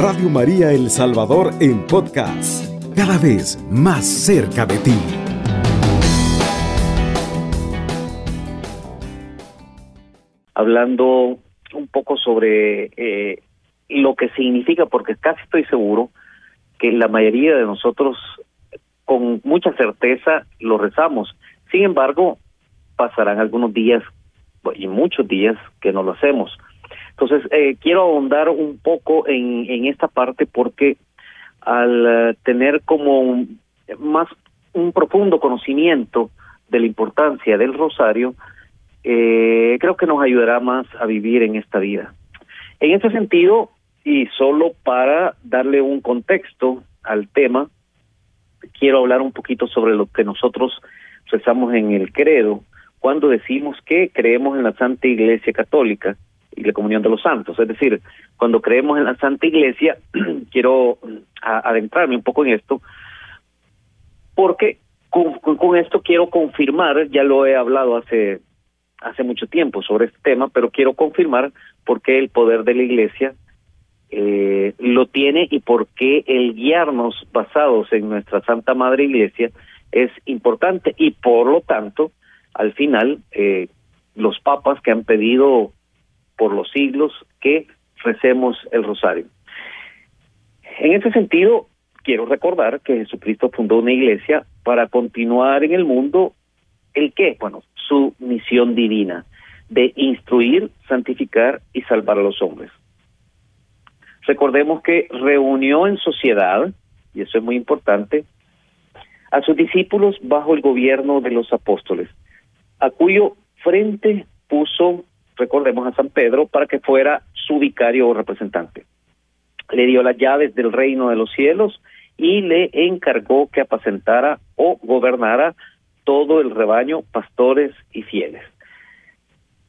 Radio María El Salvador en podcast, cada vez más cerca de ti. Hablando un poco sobre eh, lo que significa, porque casi estoy seguro que la mayoría de nosotros con mucha certeza lo rezamos. Sin embargo, pasarán algunos días y muchos días que no lo hacemos. Entonces, eh, quiero ahondar un poco en, esta parte porque al eh, tener como más un profundo conocimiento de la importancia del rosario, eh, creo que nos ayudará más a vivir en esta vida. En ese sentido, y solo para darle un contexto al tema, quiero hablar un poquito sobre lo que nosotros rezamos en el credo cuando decimos que creemos en la Santa Iglesia Católica y la comunión de los santos. Es decir, cuando creemos en la Santa Iglesia, quiero adentrarme un poco en esto, porque con, esto quiero confirmar, ya lo he hablado hace, hace mucho tiempo sobre este tema, pero quiero confirmar por qué el poder de la Iglesia eh, lo tiene y por qué el guiarnos basados en nuestra Santa Madre Iglesia es importante y por lo tanto al final eh, los papas que han pedido por los siglos que recemos el rosario. En ese sentido, quiero recordar que Jesucristo fundó una iglesia para continuar en el mundo el qué, bueno, su misión divina de instruir, santificar y salvar a los hombres. Recordemos que reunió en sociedad, y eso es muy importante, a sus discípulos bajo el gobierno de los apóstoles a cuyo frente puso, recordemos a San Pedro, para que fuera su vicario o representante. Le dio las llaves del reino de los cielos y le encargó que apacentara o gobernara todo el rebaño, pastores y fieles.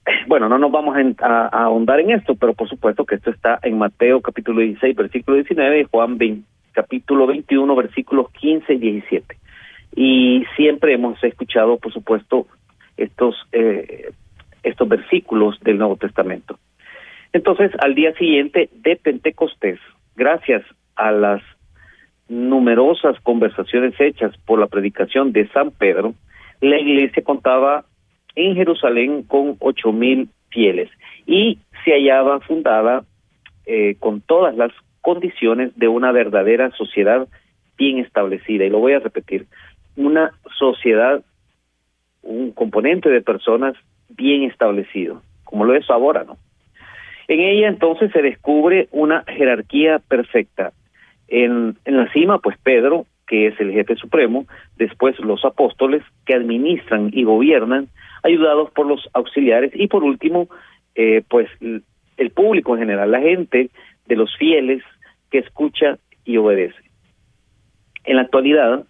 Bueno, no nos vamos a, ahondar en esto, pero por supuesto que esto está en Mateo capítulo 16, versículo 19 y Juan 20, capítulo 21, versículos 15 y 17. Y siempre hemos escuchado, por supuesto, estos, eh, estos versículos del Nuevo Testamento. Entonces, al día siguiente de Pentecostés, gracias a las numerosas conversaciones hechas por la predicación de San Pedro, la iglesia contaba en Jerusalén con ocho mil fieles y se hallaba fundada eh, con todas las condiciones de una verdadera sociedad bien establecida. Y lo voy a repetir, una sociedad un componente de personas bien establecido, como lo es ahora, ¿no? En ella entonces se descubre una jerarquía perfecta. En, en la cima, pues Pedro, que es el jefe supremo, después los apóstoles que administran y gobiernan, ayudados por los auxiliares y por último, eh, pues el público en general, la gente de los fieles que escucha y obedece. En la actualidad,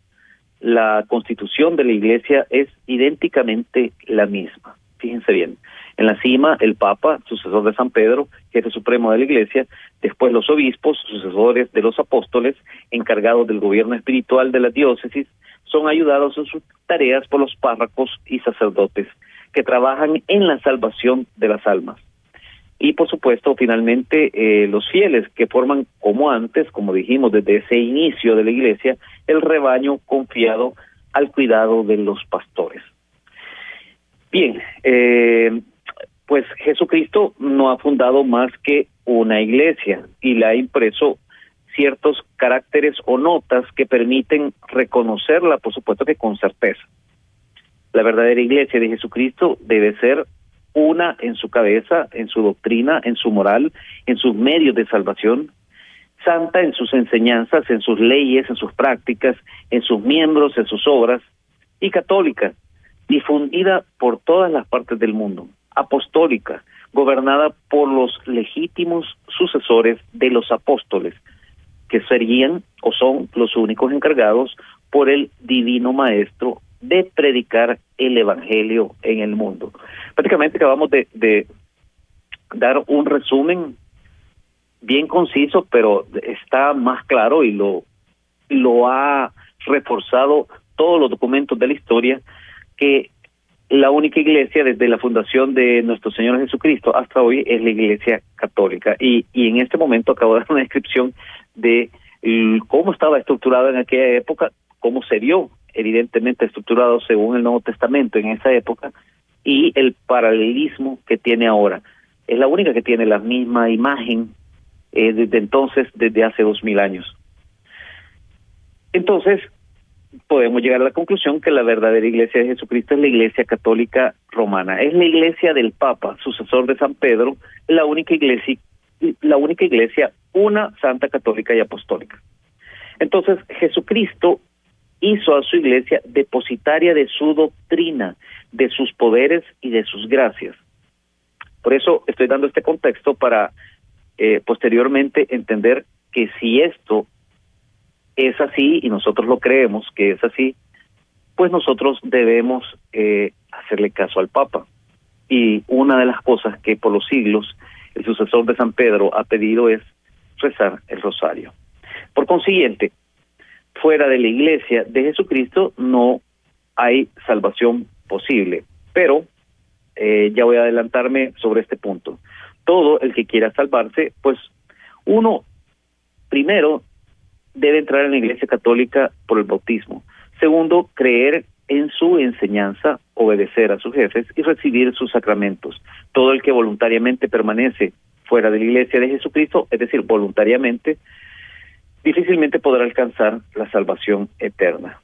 la constitución de la iglesia es idénticamente la misma. Fíjense bien, en la cima el Papa, sucesor de San Pedro, jefe supremo de la iglesia, después los obispos, sucesores de los apóstoles, encargados del gobierno espiritual de la diócesis, son ayudados en sus tareas por los párrocos y sacerdotes, que trabajan en la salvación de las almas y por supuesto finalmente eh, los fieles que forman como antes, como dijimos desde ese inicio de la iglesia, el rebaño confiado al cuidado de los pastores. Bien, eh, pues Jesucristo no ha fundado más que una iglesia y le ha impreso ciertos caracteres o notas que permiten reconocerla, por supuesto que con certeza. La verdadera iglesia de Jesucristo debe ser una en su cabeza, en su doctrina, en su moral, en sus medios de salvación, santa en sus enseñanzas, en sus leyes, en sus prácticas, en sus miembros, en sus obras, y católica, difundida por todas las partes del mundo, apostólica, gobernada por los legítimos sucesores de los apóstoles, que serían o son los únicos encargados por el divino maestro de predicar el Evangelio en el mundo. Prácticamente acabamos de, dar un resumen bien conciso, pero está más claro y lo, lo ha reforzado todos los documentos de la historia que la única iglesia desde la fundación de nuestro Señor Jesucristo hasta hoy es la iglesia católica. Y, y en este momento acabo de dar una descripción de cómo estaba estructurada en aquella época, cómo se vio evidentemente estructurado según el Nuevo Testamento en esa época y el paralelismo que tiene ahora. Es la única que tiene la misma imagen eh, desde entonces, desde hace dos mil años. Entonces, podemos llegar a la conclusión que la verdadera iglesia de Jesucristo es la iglesia católica romana. Es la iglesia del Papa, sucesor de San Pedro, la única iglesia, la única iglesia, una santa católica y apostólica. Entonces, Jesucristo hizo a su iglesia depositaria de su doctrina, de sus poderes y de sus gracias. Por eso estoy dando este contexto para eh, posteriormente entender que si esto es así y nosotros lo creemos que es así, pues nosotros debemos eh, hacerle caso al Papa. Y una de las cosas que por los siglos el sucesor de San Pedro ha pedido es rezar el rosario. Por consiguiente, fuera de la iglesia de Jesucristo no hay salvación posible. Pero eh, ya voy a adelantarme sobre este punto. Todo el que quiera salvarse, pues uno, primero, debe entrar en la Iglesia Católica por el bautismo. Segundo, creer en su enseñanza, obedecer a sus jefes y recibir sus sacramentos. Todo el que voluntariamente permanece fuera de la Iglesia de Jesucristo, es decir, voluntariamente, difícilmente podrá alcanzar la salvación eterna.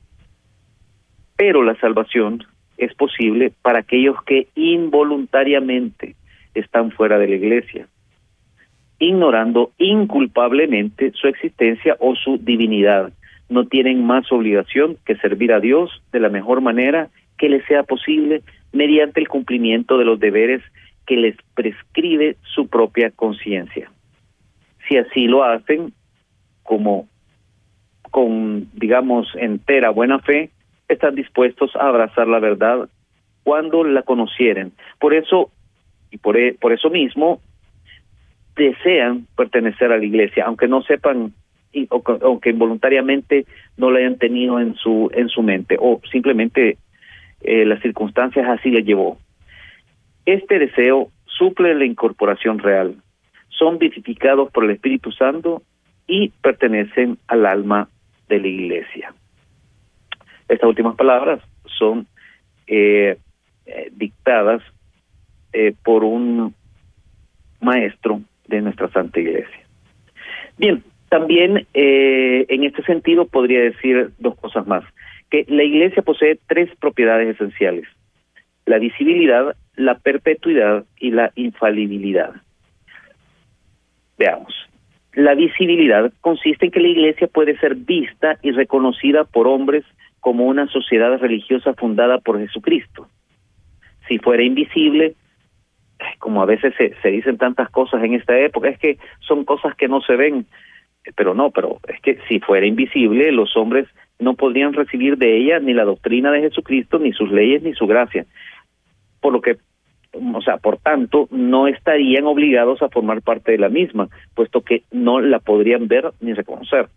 Pero la salvación es posible para aquellos que involuntariamente están fuera de la Iglesia ignorando inculpablemente su existencia o su divinidad. No tienen más obligación que servir a Dios de la mejor manera que les sea posible mediante el cumplimiento de los deberes que les prescribe su propia conciencia. Si así lo hacen, como con, digamos, entera buena fe, están dispuestos a abrazar la verdad cuando la conocieren. Por eso, y por, e, por eso mismo, desean pertenecer a la iglesia, aunque no sepan y, o, aunque involuntariamente no la hayan tenido en su en su mente o simplemente eh, las circunstancias así le llevó. Este deseo suple la incorporación real. Son vivificados por el Espíritu Santo y pertenecen al alma de la iglesia. Estas últimas palabras son eh, eh, dictadas por un maestro de nuestra Santa Iglesia. Bien, también eh, en este sentido podría decir dos cosas más, que la Iglesia posee tres propiedades esenciales, la visibilidad, la perpetuidad y la infalibilidad. Veamos. La visibilidad consiste en que la Iglesia puede ser vista y reconocida por hombres como una sociedad religiosa fundada por Jesucristo. Si fuera invisible, como a veces se, se dicen tantas cosas en esta época, es que son cosas que no se ven, pero no, pero es que si fuera invisible, los hombres no podrían recibir de ella ni la doctrina de Jesucristo, ni sus leyes, ni su gracia. Por lo que, o sea, por tanto, no estarían obligados a formar parte de la misma, puesto que no la podrían ver ni reconocer.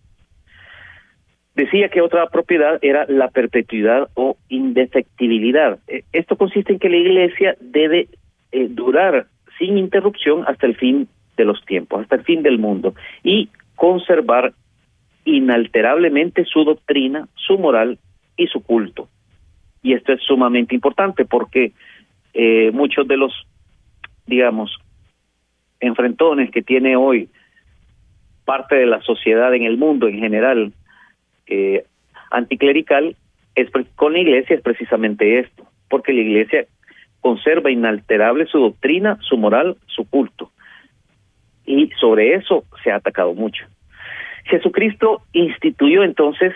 Decía que otra propiedad era la perpetuidad o indefectibilidad. E, esto consiste en que la Iglesia debe eh, durar sin interrupción hasta el fin de los tiempos, hasta el fin del mundo, y conservar inalterablemente su doctrina, su moral y su culto. Y esto es sumamente importante porque eh, muchos de los, digamos, enfrentones que tiene hoy parte de la sociedad en el mundo en general eh, anticlerical es con la iglesia es precisamente esto, porque la iglesia conserva inalterable su doctrina, su moral, su culto. Y sobre eso se ha atacado mucho. Jesucristo instituyó entonces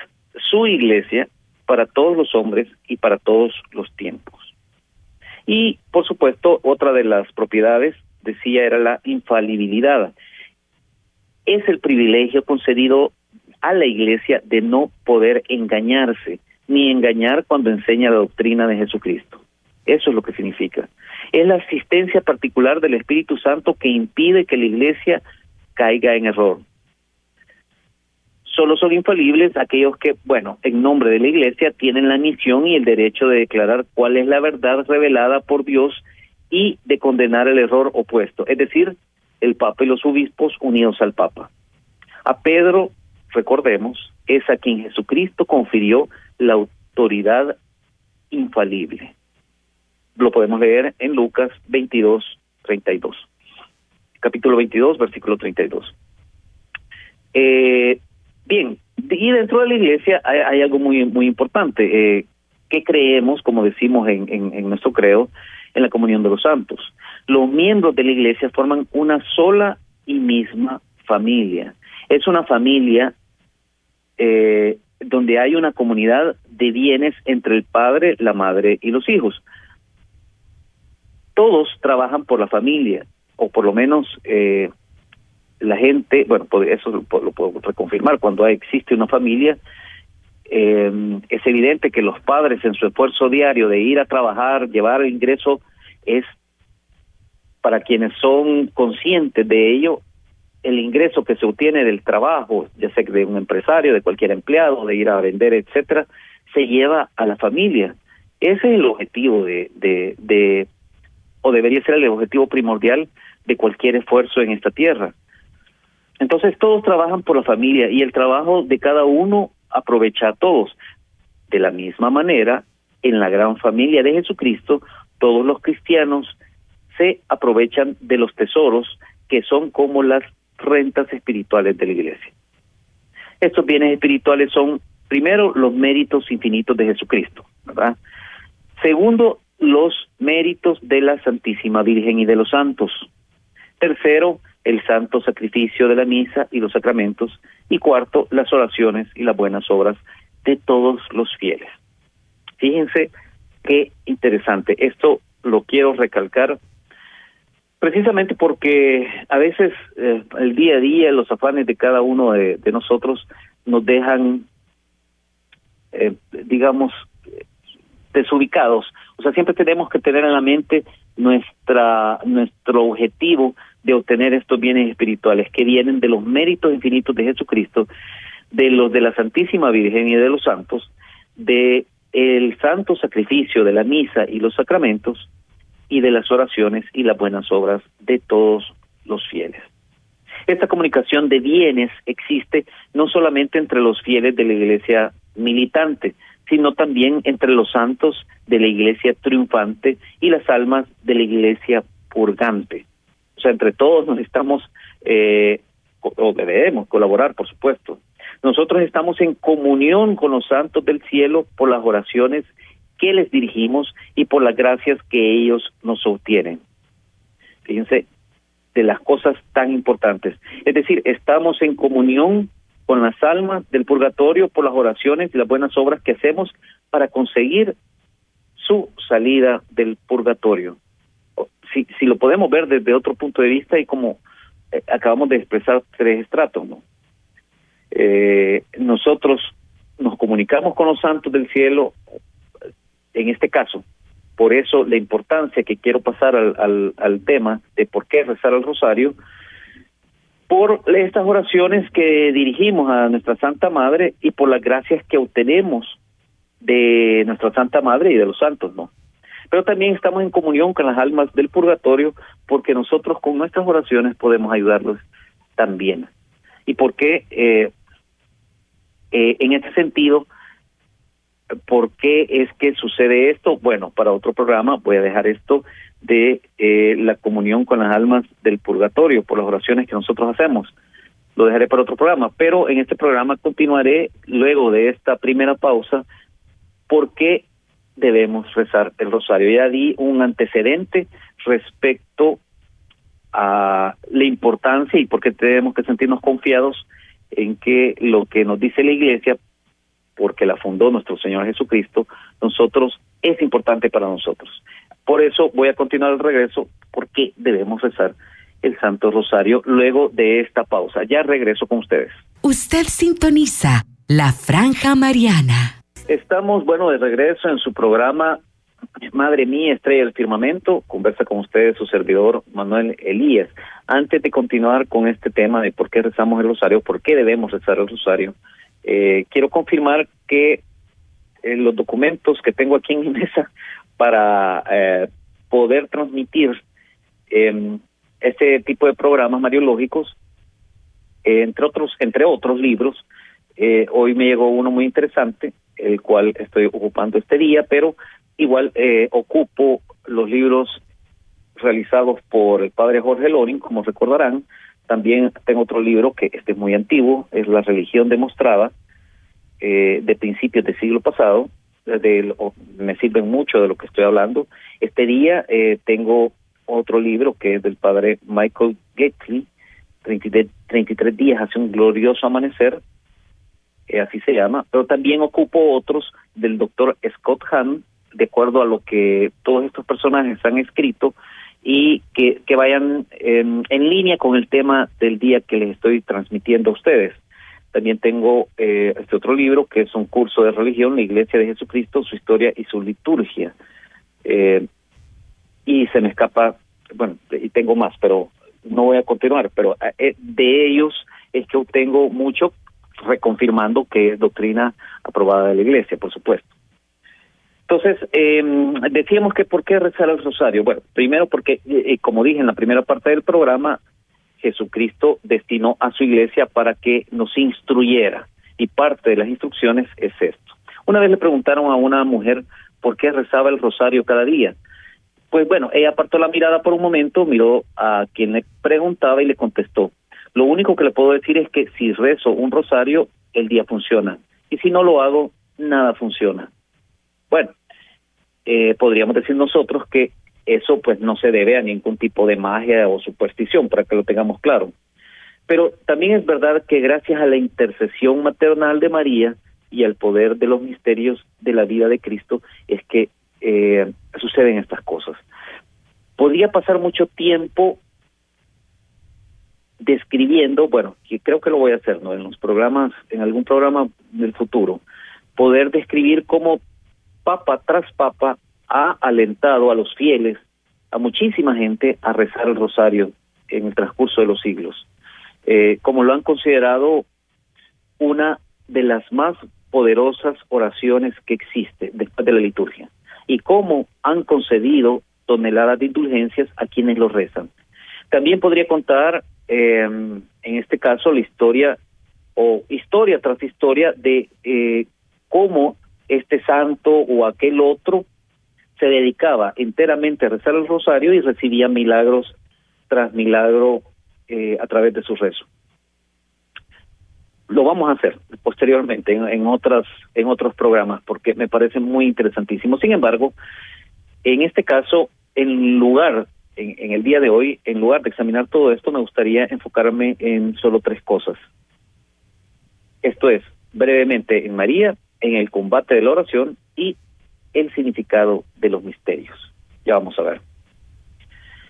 su iglesia para todos los hombres y para todos los tiempos. Y, por supuesto, otra de las propiedades, decía, era la infalibilidad. Es el privilegio concedido a la iglesia de no poder engañarse, ni engañar cuando enseña la doctrina de Jesucristo. Eso es lo que significa. Es la asistencia particular del Espíritu Santo que impide que la iglesia caiga en error. Solo son infalibles aquellos que, bueno, en nombre de la Iglesia tienen la misión y el derecho de declarar cuál es la verdad revelada por Dios y de condenar el error opuesto, es decir, el Papa y los obispos unidos al Papa. A Pedro, recordemos, es a quien Jesucristo confirió la autoridad infalible. Lo podemos leer en Lucas 22, 32. Capítulo 22, versículo 32. Eh, bien, y dentro de la iglesia hay, algo muy muy importante. Eh, ¿Qué creemos, como decimos en, en, nuestro credo, en la comunión de los santos? Los miembros de la iglesia forman una sola y misma familia. Es una familia eh, donde hay una comunidad de bienes entre el padre, la madre y los hijos. Todos trabajan por la familia, o por lo menos eh, la gente, bueno, eso lo, puedo reconfirmar, cuando existe una familia, eh, es evidente que los padres en su esfuerzo diario de ir a trabajar, llevar el ingreso, es para quienes son conscientes de ello, el ingreso que se obtiene del trabajo, ya sea de un empresario, de cualquier empleado, de ir a vender, etcétera, se lleva a la familia. Ese es el objetivo de, de, o debería ser el objetivo primordial de cualquier esfuerzo en esta tierra. Entonces todos trabajan por la familia y el trabajo de cada uno aprovecha a todos. De la misma manera, en la gran familia de Jesucristo, todos los cristianos se aprovechan de los tesoros que son como las rentas espirituales de la iglesia. Estos bienes espirituales son, primero, los méritos infinitos de Jesucristo, ¿verdad? Segundo, los méritos de la Santísima Virgen y de los santos. Tercero, el santo sacrificio de la misa y los sacramentos. Y cuarto, las oraciones y las buenas obras de todos los fieles. Fíjense qué interesante. Esto lo quiero recalcar Precisamente porque a veces eh, el día a día, los afanes de cada uno de, nosotros nos dejan, eh, digamos, desubicados. O sea, siempre tenemos que tener en la mente nuestra nuestro objetivo de obtener estos bienes espirituales que vienen de los méritos infinitos de Jesucristo, de los de la Santísima Virgen y de los santos, de el santo sacrificio de la misa y los sacramentos y de las oraciones y las buenas obras de todos los fieles. Esta comunicación de bienes existe no solamente entre los fieles de la iglesia militante, sino también entre los santos de la iglesia triunfante y las almas de la iglesia purgante. O sea, entre todos nos estamos, eh, o debemos colaborar, por supuesto. Nosotros estamos en comunión con los santos del cielo por las oraciones que les dirigimos y por las gracias que ellos nos obtienen. Fíjense de las cosas tan importantes. Es decir, estamos en comunión con las almas del purgatorio por las oraciones y las buenas obras que hacemos para conseguir su salida del purgatorio. Si, si lo podemos ver desde otro punto de vista y como eh, acabamos de expresar tres estratos, ¿no? Eh, nosotros nos comunicamos con los santos del cielo en este caso. Por eso la importancia que quiero pasar al, al, tema de por qué rezar el rosario, por estas oraciones que dirigimos a nuestra Santa Madre y por las gracias que obtenemos de nuestra Santa Madre y de los santos, ¿no? Pero también estamos en comunión con las almas del purgatorio porque nosotros con nuestras oraciones podemos ayudarlos también. Y porque eh, eh, en este sentido ¿Por qué es que sucede esto? Bueno, para otro programa voy a dejar esto de eh, la comunión con las almas del purgatorio por las oraciones que nosotros hacemos. Lo dejaré para otro programa, pero en este programa continuaré luego de esta primera pausa por qué debemos rezar el rosario. Ya di un antecedente respecto a la importancia y por qué tenemos que sentirnos confiados en que lo que nos dice la Iglesia porque la fundó nuestro Señor Jesucristo, nosotros es importante para nosotros. Por eso voy a continuar el regreso, porque debemos rezar el Santo Rosario luego de esta pausa. Ya regreso con ustedes. Usted sintoniza la Franja Mariana. Estamos, bueno, de regreso en su programa Madre mía, estrella del firmamento, conversa con ustedes su servidor Manuel Elías. Antes de continuar con este tema de por qué rezamos el rosario, por qué debemos rezar el rosario, eh, quiero confirmar que eh, los documentos que tengo aquí en mi mesa para eh, poder transmitir eh, este tipo de programas mariológicos, entre otros, entre otros libros, hoy me llegó uno muy interesante, el cual estoy ocupando este día, pero igual ocupo los libros realizados por el padre Jorge Loring, como recordarán. También tengo otro libro que este es muy antiguo, es La religión demostrada, eh, de principios del siglo pasado, de, me sirven mucho de lo que estoy hablando. Este día eh, tengo otro libro que es del padre Michael Gettley, 33, 33 días hace un glorioso amanecer, eh, así se llama, pero también ocupo otros del doctor Scott Hahn, de acuerdo a lo que todos estos personajes han escrito y que, que vayan en línea con el tema del día que les estoy transmitiendo a ustedes. También tengo eh, este otro libro que es un curso de religión, la Iglesia de Jesucristo, su historia y su liturgia. Eh, y se me escapa, bueno, y tengo más, pero no voy a continuar, pero eh, de ellos es que obtengo mucho reconfirmando que es doctrina aprobada de la Iglesia, por supuesto. Entonces, eh, decíamos que ¿por qué rezar el rosario? Bueno, primero porque, como dije en la primera parte del programa, Jesucristo destinó a su iglesia para que nos instruyera y parte de las instrucciones es esto. Una vez le preguntaron a una mujer por qué rezaba el rosario cada día. Pues bueno, ella apartó la mirada por un momento, miró a quien le preguntaba y le contestó. Lo único que le puedo decir es que si rezo un rosario, el día funciona. Y si no lo hago, nada funciona. Bueno, eh, podríamos decir nosotros que eso pues no se debe a ningún tipo de magia o superstición, para que lo tengamos claro. Pero también es verdad que gracias a la intercesión maternal de María y al poder de los misterios de la vida de Cristo es que eh, suceden estas cosas. Podría pasar mucho tiempo describiendo, bueno, que creo que lo voy a hacer, ¿no? En los programas, en algún programa del futuro, poder describir cómo papa tras papa ha alentado a los fieles, a muchísima gente, a rezar el rosario en el transcurso de los siglos, eh, como lo han considerado una de las más poderosas oraciones que existe después de la liturgia, y cómo han concedido toneladas de indulgencias a quienes lo rezan. También podría contar, eh, en este caso, la historia o historia tras historia de eh, cómo este santo o aquel otro se dedicaba enteramente a rezar el rosario y recibía milagros tras milagro eh, a través de su rezo. Lo vamos a hacer posteriormente en, otras en otros programas porque me parece muy interesantísimo. Sin embargo, en este caso, en lugar en, en el día de hoy, en lugar de examinar todo esto, me gustaría enfocarme en solo tres cosas. Esto es, brevemente, en María, en el combate de la oración y el significado de los misterios. Ya vamos a ver.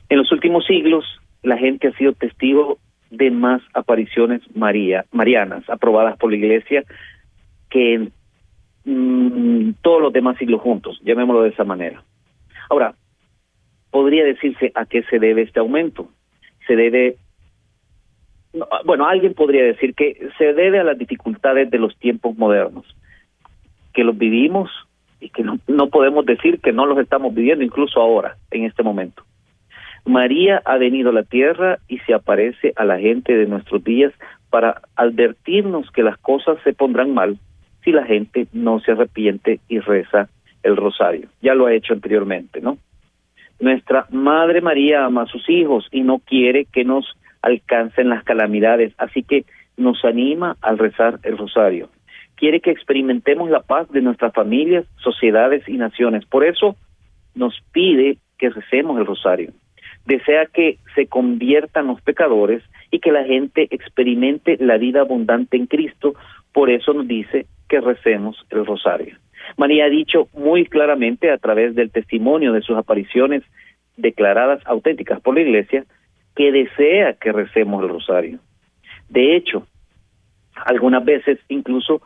En los últimos siglos, la gente ha sido testigo de más apariciones María, marianas aprobadas por la Iglesia que en mm, todos los demás siglos juntos, llamémoslo de esa manera. Ahora, podría decirse a qué se debe este aumento. Se debe, bueno, alguien podría decir que se debe a las dificultades de los tiempos modernos, que los vivimos y que no, no podemos decir que no los estamos viviendo incluso ahora, en este momento. María ha venido a la tierra y se aparece a la gente de nuestros días para advertirnos que las cosas se pondrán mal si la gente no se arrepiente y reza el rosario. Ya lo ha hecho anteriormente, ¿no? Nuestra Madre María ama a sus hijos y no quiere que nos alcancen las calamidades, así que nos anima al rezar el rosario quiere que experimentemos la paz de nuestras familias, sociedades y naciones. Por eso nos pide que recemos el rosario. Desea que se conviertan los pecadores y que la gente experimente la vida abundante en Cristo. Por eso nos dice que recemos el rosario. María ha dicho muy claramente a través del testimonio de sus apariciones declaradas auténticas por la Iglesia que desea que recemos el rosario. De hecho, algunas veces incluso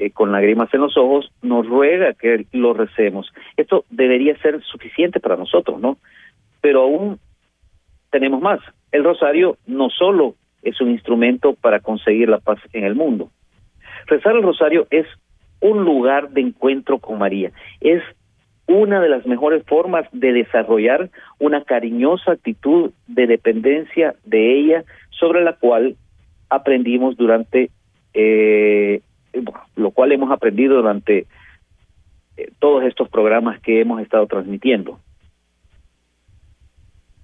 eh, con lágrimas en los ojos, nos ruega que lo recemos. Esto debería ser suficiente para nosotros, ¿no? Pero aún tenemos más. El rosario no solo es un instrumento para conseguir la paz en el mundo. Rezar el rosario es un lugar de encuentro con María. Es una de las mejores formas de desarrollar una cariñosa actitud de dependencia de ella sobre la cual aprendimos durante, eh, lo cual hemos aprendido durante eh, todos estos programas que hemos estado transmitiendo.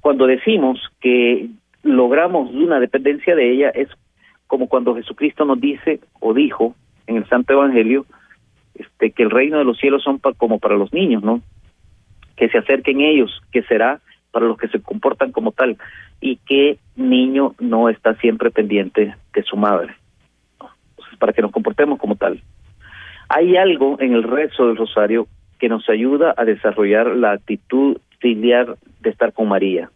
Cuando decimos que logramos una dependencia de ella es como cuando Jesucristo nos dice o dijo en el Santo Evangelio este que el reino de los cielos son como para los niños, ¿no? Que se acerquen ellos, que será para los que se comportan como tal y que niño no está siempre pendiente de su madre. Entonces, para que nos comportemos como tal. Hay algo en el rezo del rosario que nos ayuda a desarrollar la actitud filial de estar con María.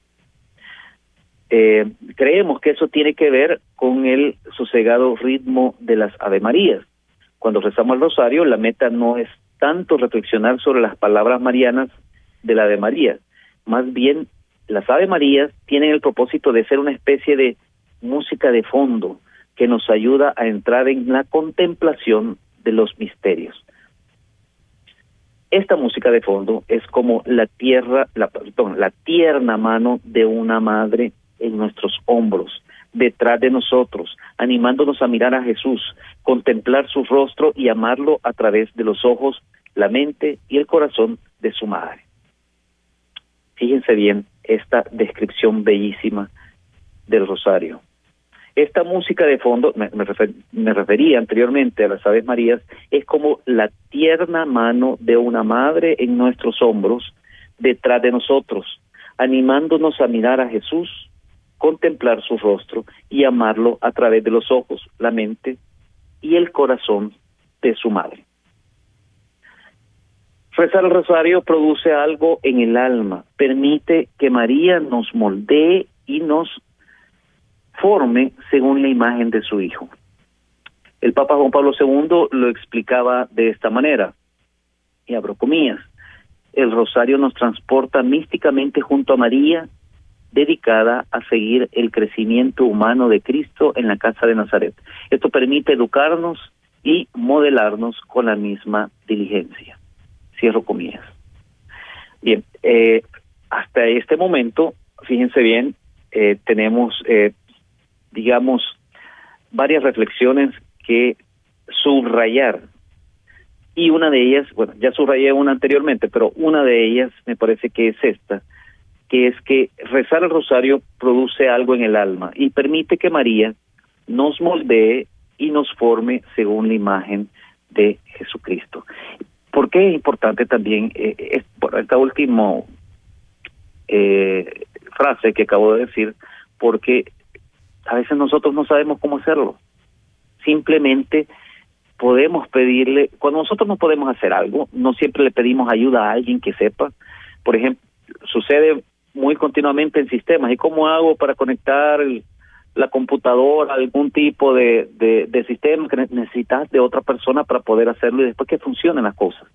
Eh, creemos que eso tiene que ver con el sosegado ritmo de las Ave Marías. Cuando rezamos el rosario, la meta no es tanto reflexionar sobre las palabras marianas de la Ave María, más bien las Ave Marías tienen el propósito de ser una especie de música de fondo que nos ayuda a entrar en la contemplación de los misterios. Esta música de fondo es como la tierra, la, perdón, la tierna mano de una madre en nuestros hombros, detrás de nosotros, animándonos a mirar a Jesús, contemplar su rostro y amarlo a través de los ojos, la mente y el corazón de su madre. Fíjense bien esta descripción bellísima del rosario. Esta música de fondo, me, refería anteriormente a las Aves Marías, es como la tierna mano de una madre en nuestros hombros, detrás de nosotros, animándonos a mirar a Jesús, contemplar su rostro y amarlo a través de los ojos, la mente y el corazón de su madre. Rezar el rosario produce algo en el alma, permite que María nos moldee y nos forme según la imagen de su Hijo. El Papa Juan Pablo II lo explicaba de esta manera, y abro comillas, el rosario nos transporta místicamente junto a María dedicada a seguir el crecimiento humano de Cristo en la casa de Nazaret. Esto permite educarnos y modelarnos con la misma diligencia. Cierro comillas. Bien, eh, hasta este momento, fíjense bien, eh, tenemos, eh, digamos, varias reflexiones que subrayar. Y una de ellas, bueno, ya subrayé una anteriormente, pero una de ellas me parece que es esta, que es que rezar el rosario produce algo en el alma y permite que María nos moldee y nos forme según la imagen de Jesucristo. ¿Por qué es importante también eh, esta última eh, frase que acabo de decir? Porque a veces nosotros no sabemos cómo hacerlo. Simplemente podemos pedirle, cuando nosotros no podemos hacer algo, no siempre le pedimos ayuda a alguien que sepa. Por ejemplo, sucede muy continuamente en sistemas. ¿Y cómo hago para conectar la computadora algún tipo de, de, sistema que necesitas de otra persona para poder hacerlo y después que funcionen las cosas?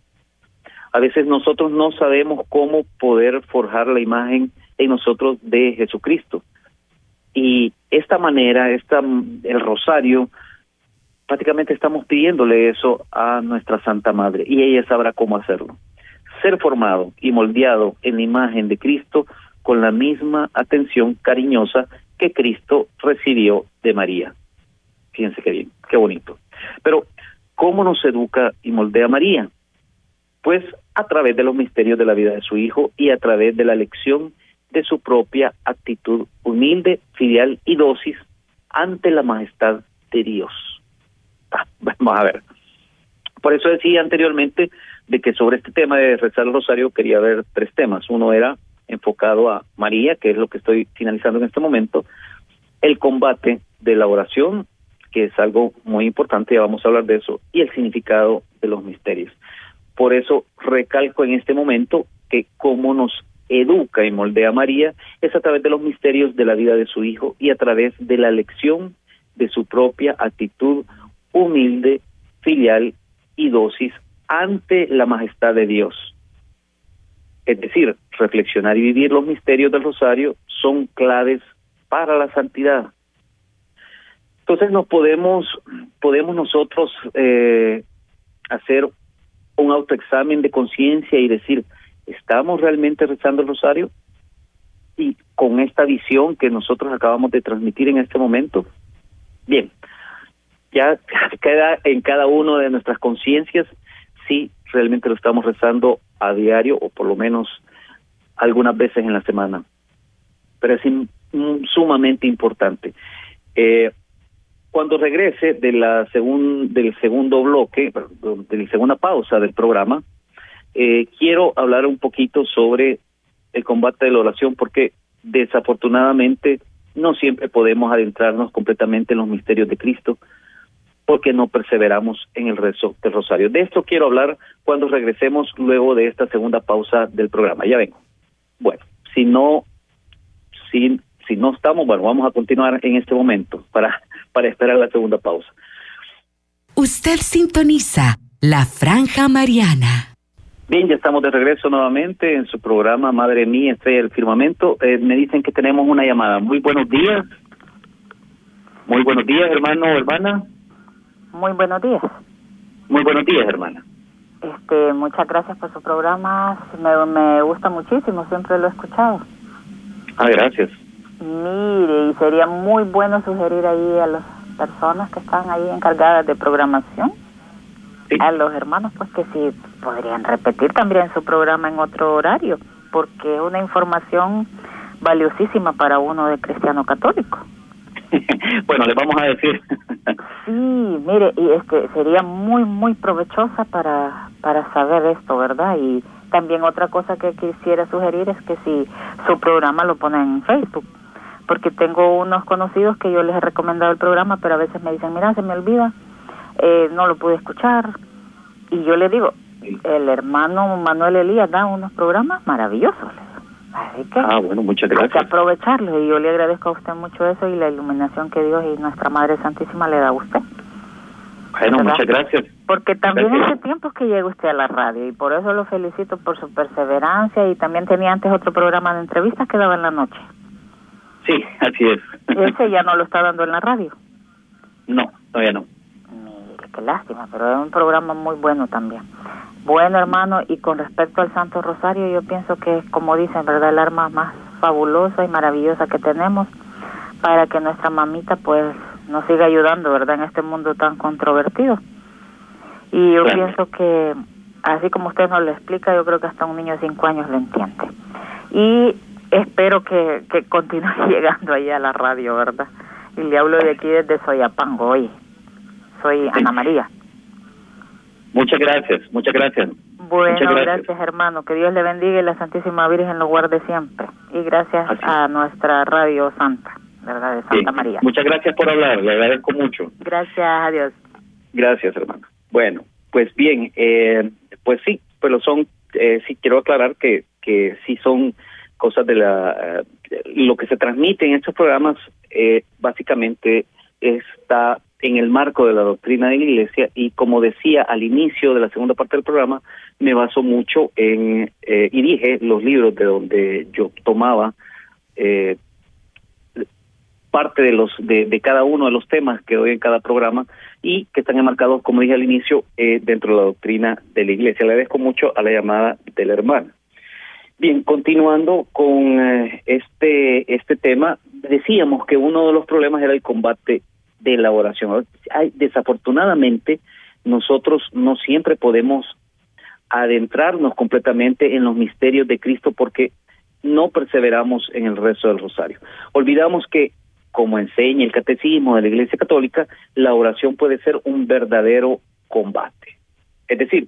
A veces nosotros no sabemos cómo poder forjar la imagen en nosotros de Jesucristo. Y esta manera, esta, el rosario, prácticamente estamos pidiéndole eso a nuestra Santa Madre y ella sabrá cómo hacerlo. Ser formado y moldeado en la imagen de Cristo con la misma atención cariñosa que Cristo recibió de María. Fíjense qué bien, qué bonito. Pero, ¿cómo nos educa y moldea María? Pues a través de los misterios de la vida de su Hijo y a través de la lección de su propia actitud humilde, filial y dosis ante la majestad de Dios. Ah, vamos a ver. Por eso decía anteriormente de que sobre este tema de rezar el rosario quería ver tres temas. Uno era enfocado a María, que es lo que estoy finalizando en este momento, el combate de la oración, que es algo muy importante, ya vamos a hablar de eso, y el significado de los misterios. Por eso recalco en este momento que cómo nos educa y moldea María es a través de los misterios de la vida de su Hijo y a través de la lección de su propia actitud humilde, filial y dosis ante la majestad de Dios. Es decir, reflexionar y vivir los misterios del rosario son claves para la santidad. Entonces nos podemos, podemos nosotros eh, hacer un autoexamen de conciencia y decir, ¿estamos realmente rezando el rosario? Y con esta visión que nosotros acabamos de transmitir en este momento, bien, ya queda en cada uno de nuestras conciencias si realmente lo estamos rezando a diario o por lo menos algunas veces en la semana. Pero es sumamente importante. Eh, cuando regrese de la segun, del segundo bloque, de la segunda pausa del programa, eh, quiero hablar un poquito sobre el combate de la oración, porque desafortunadamente no siempre podemos adentrarnos completamente en los misterios de Cristo, porque no perseveramos en el rezo del rosario. De esto quiero hablar cuando regresemos luego de esta segunda pausa del programa. Ya vengo. Bueno, si no, si si no estamos, bueno, vamos a continuar en este momento para, para esperar la segunda pausa. Usted sintoniza la Franja Mariana. Bien, ya estamos de regreso nuevamente en su programa Madre Mía, Estrella del Firmamento. Eh, me dicen que tenemos una llamada. Muy buenos días. Muy buenos días, hermano o hermana. Muy buenos días. Muy buenos días, hermana. Este, muchas gracias por su programa. Me, me gusta muchísimo, siempre lo he escuchado. Ah, gracias. Mire, y sería muy bueno sugerir ahí a las personas que están ahí encargadas de programación, a los hermanos, pues que sí podrían repetir también su programa en otro horario, porque es una información valiosísima para uno de cristiano católico. bueno, le vamos a decir. sí, mire, y este sería muy muy provechosa para para saber esto, ¿verdad? Y también otra cosa que quisiera sugerir es que si su programa lo ponen en Facebook, porque tengo unos conocidos que yo les he recomendado el programa, pero a veces me dicen, mira, se me olvida, eh, no lo pude escuchar. Y yo le digo, el hermano Manuel Elías da unos programas maravillosos. Así que ah, bueno, muchas gracias. hay que aprovecharlo y yo le agradezco a usted mucho eso y la iluminación que Dios y nuestra Madre Santísima le da a usted. Bueno, muchas gracias. Porque también hace tiempo que llega usted a la radio y por eso lo felicito por su perseverancia y también tenía antes otro programa de entrevistas que daba en la noche. Sí, así es. ¿Ese ya no lo está dando en la radio? No, todavía no. Qué lástima, pero es un programa muy bueno también. Bueno, hermano, y con respecto al Santo Rosario, yo pienso que es, como dicen, ¿verdad?, el arma más fabulosa y maravillosa que tenemos para que nuestra mamita, pues, nos siga ayudando, ¿verdad?, en este mundo tan controvertido. Y yo pienso que, así como usted nos lo explica, yo creo que hasta un niño de cinco años lo entiende. Y espero que, que continúe llegando ahí a la radio, ¿verdad? Y le hablo de aquí desde Soyapango hoy. Soy Ana María. Muchas gracias, muchas gracias. Bueno, gracias. hermano. Que Dios le bendiga y la Santísima Virgen lo guarde siempre. Y gracias a nuestra Radio Santa, ¿verdad? De Santa María. Muchas gracias por hablar, le agradezco mucho. Gracias, adiós. Gracias, hermano. Bueno, pues bien, eh, pues sí, pero son, eh, sí quiero aclarar que, que sí son cosas de la eh, lo que se transmite en estos programas eh, básicamente está en el marco de la doctrina de la Iglesia y como decía al inicio de la segunda parte del programa me baso mucho en eh, y dije los libros de donde yo tomaba eh, parte de los de, de, cada uno de los temas que doy en cada programa y que están enmarcados como dije al inicio eh, dentro de la doctrina de la Iglesia. Le agradezco mucho a la llamada de la hermana Bien, continuando con eh, este este tema, decíamos que uno de los problemas era el combate de la oración. Hay, desafortunadamente, nosotros no siempre podemos adentrarnos completamente en los misterios de Cristo porque no perseveramos en el rezo del rosario. Olvidamos que, como enseña el catecismo de la Iglesia Católica, la oración puede ser un verdadero combate. Es decir,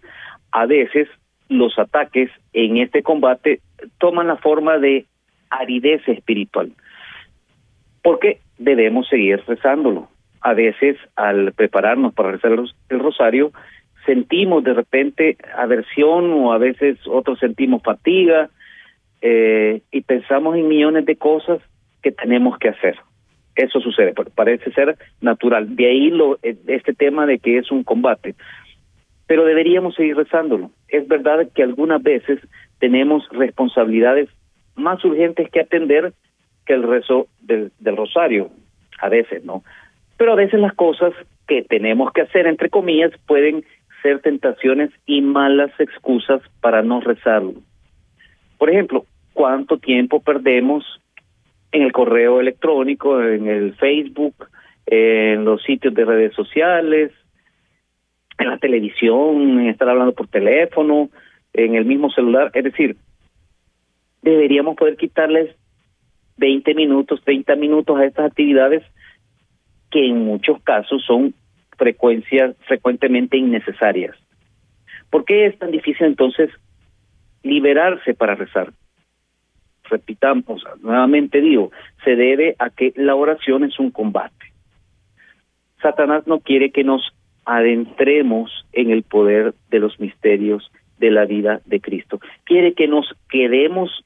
a veces los ataques en este combate toman la forma de aridez espiritual, porque debemos seguir rezándolo. A veces, al prepararnos para rezar el rosario, sentimos de repente aversión o a veces otros sentimos fatiga eh, y pensamos en millones de cosas que tenemos que hacer. Eso sucede, parece ser natural. De ahí lo, este tema de que es un combate. pero deberíamos seguir rezándolo. Es verdad que algunas veces tenemos responsabilidades más urgentes que atender que el rezo del, del rosario, a veces, ¿no? Pero a veces las cosas que tenemos que hacer, entre comillas, pueden ser tentaciones y malas excusas para no rezarlo. Por ejemplo, ¿cuánto tiempo perdemos en el correo electrónico, en el Facebook, en los sitios de redes sociales, en la televisión, en estar hablando por teléfono, en el mismo celular? Es decir, deberíamos poder quitarles 20 minutos, 30 minutos a estas actividades que en muchos casos son frecuencias frecuentemente innecesarias. ¿Por qué es tan difícil entonces liberarse para rezar? Repitamos, nuevamente digo, se debe a que la oración es un combate. Satanás no quiere que nos adentremos en el poder de los misterios de la vida de Cristo. Quiere que nos quedemos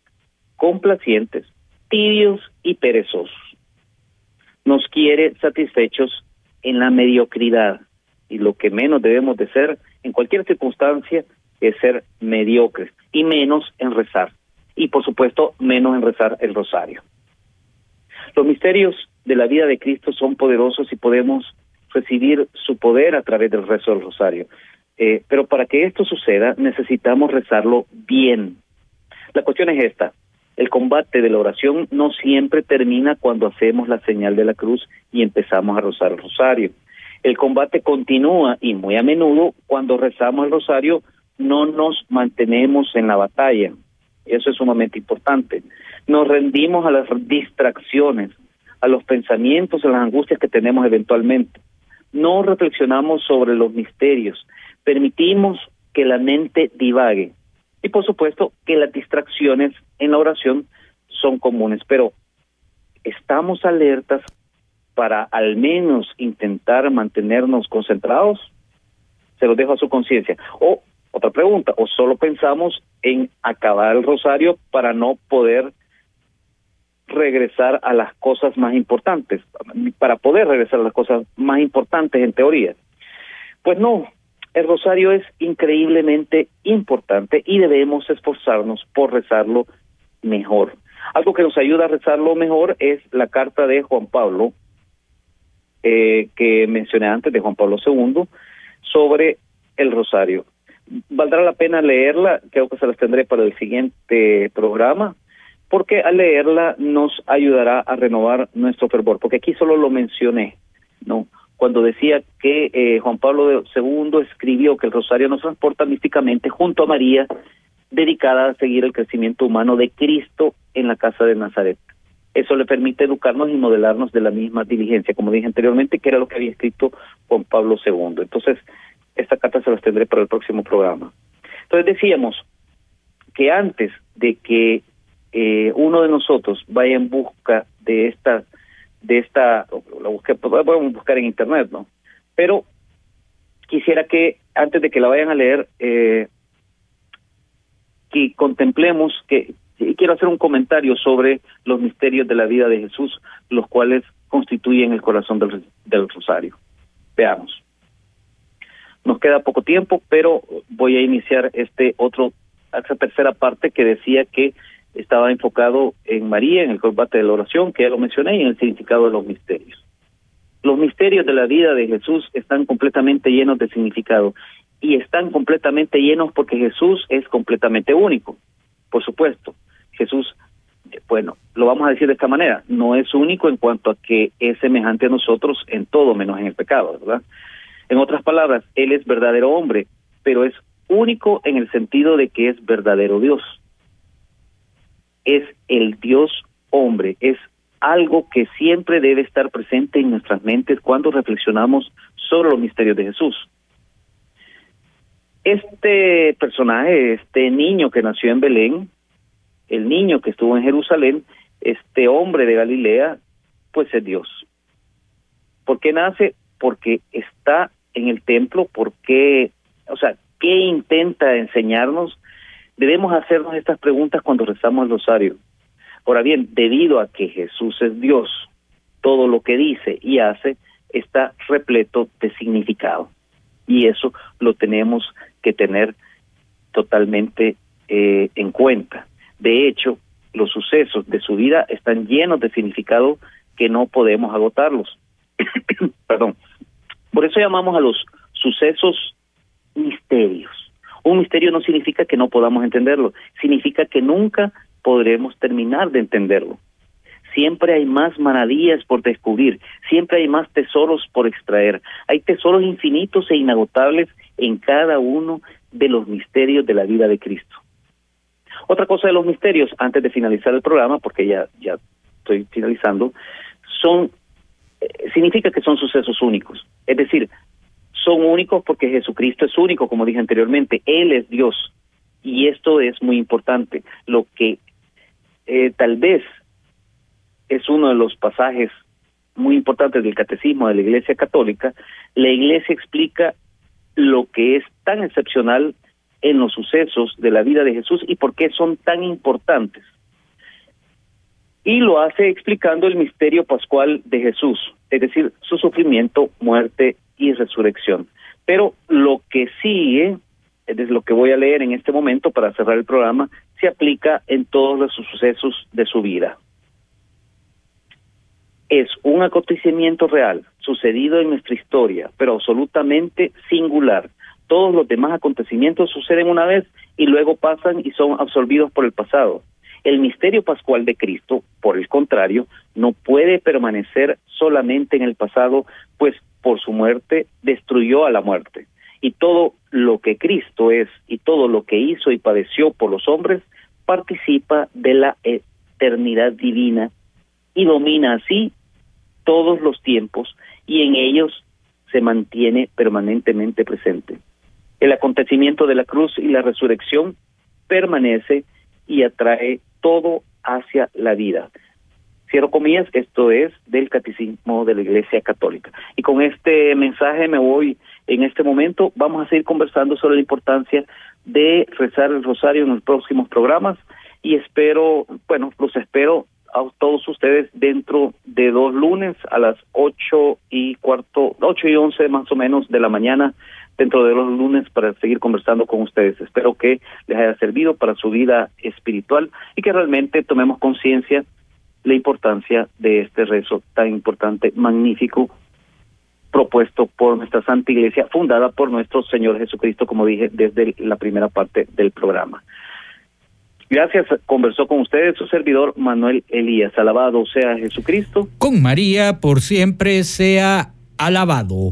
complacientes, tibios y perezosos. Nos quiere satisfechos en la mediocridad y lo que menos debemos de ser en cualquier circunstancia es ser mediocres y menos en rezar y por supuesto menos en rezar el rosario. Los misterios de la vida de Cristo son poderosos y podemos recibir su poder a través del rezo del rosario. Eh, pero para que esto suceda necesitamos rezarlo bien. La cuestión es esta, el combate de la oración no siempre termina cuando hacemos la señal de la cruz y empezamos a rezar el rosario. El combate continúa y muy a menudo cuando rezamos el rosario no nos mantenemos en la batalla. Eso es sumamente importante. Nos rendimos a las distracciones, a los pensamientos, a las angustias que tenemos eventualmente. No reflexionamos sobre los misterios. Permitimos que la mente divague. Y por supuesto que las distracciones en la oración son comunes, pero estamos alertas para al menos intentar mantenernos concentrados. Se lo dejo a su conciencia. O otra pregunta, o solo pensamos en acabar el rosario para no poder regresar a las cosas más importantes, para poder regresar a las cosas más importantes en teoría. Pues no, el rosario es increíblemente importante y debemos esforzarnos por rezarlo mejor. Algo que nos ayuda a rezarlo mejor es la carta de Juan Pablo, eh, que mencioné antes, de Juan Pablo II, sobre el rosario. Valdrá la pena leerla, creo que se las tendré para el siguiente programa, porque al leerla nos ayudará a renovar nuestro fervor, porque aquí solo lo mencioné, ¿no? Cuando decía que eh, Juan Pablo II escribió que el rosario nos transporta místicamente junto a María, dedicada a seguir el crecimiento humano de Cristo en la casa de Nazaret. Eso le permite educarnos y modelarnos de la misma diligencia, como dije anteriormente, que era lo que había escrito Juan Pablo II. Entonces, esta carta se las tendré para el próximo programa. Entonces decíamos que antes de que eh, uno de nosotros vaya en busca de esta de esta, la busqué, podemos buscar en internet, ¿no? Pero quisiera que antes de que la vayan a leer, eh, que contemplemos que quiero hacer un comentario sobre los misterios de la vida de Jesús, los cuales constituyen el corazón del, del rosario. Veamos. Nos queda poco tiempo, pero voy a iniciar este otro, esta tercera parte que decía que estaba enfocado en María, en el combate de la oración, que ya lo mencioné, y en el significado de los misterios. Los misterios de la vida de Jesús están completamente llenos de significado y están completamente llenos porque Jesús es completamente único. Por supuesto, Jesús, bueno, lo vamos a decir de esta manera, no es único en cuanto a que es semejante a nosotros en todo menos en el pecado, ¿verdad? En otras palabras, Él es verdadero hombre, pero es único en el sentido de que es verdadero Dios es el Dios hombre, es algo que siempre debe estar presente en nuestras mentes cuando reflexionamos sobre los misterios de Jesús. Este personaje, este niño que nació en Belén, el niño que estuvo en Jerusalén, este hombre de Galilea, pues es Dios. ¿Por qué nace? Porque está en el templo, porque, o sea, ¿qué intenta enseñarnos? Debemos hacernos estas preguntas cuando rezamos el rosario. Ahora bien, debido a que Jesús es Dios, todo lo que dice y hace está repleto de significado. Y eso lo tenemos que tener totalmente eh, en cuenta. De hecho, los sucesos de su vida están llenos de significado que no podemos agotarlos. Perdón. Por eso llamamos a los sucesos misterios. Un misterio no significa que no podamos entenderlo, significa que nunca podremos terminar de entenderlo. Siempre hay más maravillas por descubrir, siempre hay más tesoros por extraer. Hay tesoros infinitos e inagotables en cada uno de los misterios de la vida de Cristo. Otra cosa de los misterios, antes de finalizar el programa, porque ya, ya estoy finalizando, son, eh, significa que son sucesos únicos. Es decir, son únicos porque Jesucristo es único, como dije anteriormente, Él es Dios. Y esto es muy importante. Lo que eh, tal vez es uno de los pasajes muy importantes del catecismo de la Iglesia Católica, la Iglesia explica lo que es tan excepcional en los sucesos de la vida de Jesús y por qué son tan importantes. Y lo hace explicando el misterio pascual de Jesús, es decir, su sufrimiento, muerte y resurrección. Pero lo que sigue, es lo que voy a leer en este momento para cerrar el programa, se aplica en todos los sucesos de su vida. Es un acontecimiento real, sucedido en nuestra historia, pero absolutamente singular. Todos los demás acontecimientos suceden una vez y luego pasan y son absorbidos por el pasado. El misterio pascual de Cristo, por el contrario, no puede permanecer solamente en el pasado, pues por su muerte destruyó a la muerte. Y todo lo que Cristo es y todo lo que hizo y padeció por los hombres participa de la eternidad divina y domina así todos los tiempos y en ellos se mantiene permanentemente presente. El acontecimiento de la cruz y la resurrección permanece y atrae todo hacia la vida. Cierro comillas, esto es del Catecismo de la Iglesia Católica. Y con este mensaje me voy en este momento. Vamos a seguir conversando sobre la importancia de rezar el rosario en los próximos programas y espero, bueno, los espero a todos ustedes dentro de dos lunes a las ocho y cuarto, ocho y once más o menos de la mañana dentro de los lunes para seguir conversando con ustedes. Espero que les haya servido para su vida espiritual y que realmente tomemos conciencia la importancia de este rezo tan importante, magnífico, propuesto por nuestra Santa Iglesia, fundada por nuestro Señor Jesucristo, como dije desde la primera parte del programa. Gracias, conversó con ustedes su servidor Manuel Elías. Alabado sea Jesucristo. Con María por siempre sea alabado.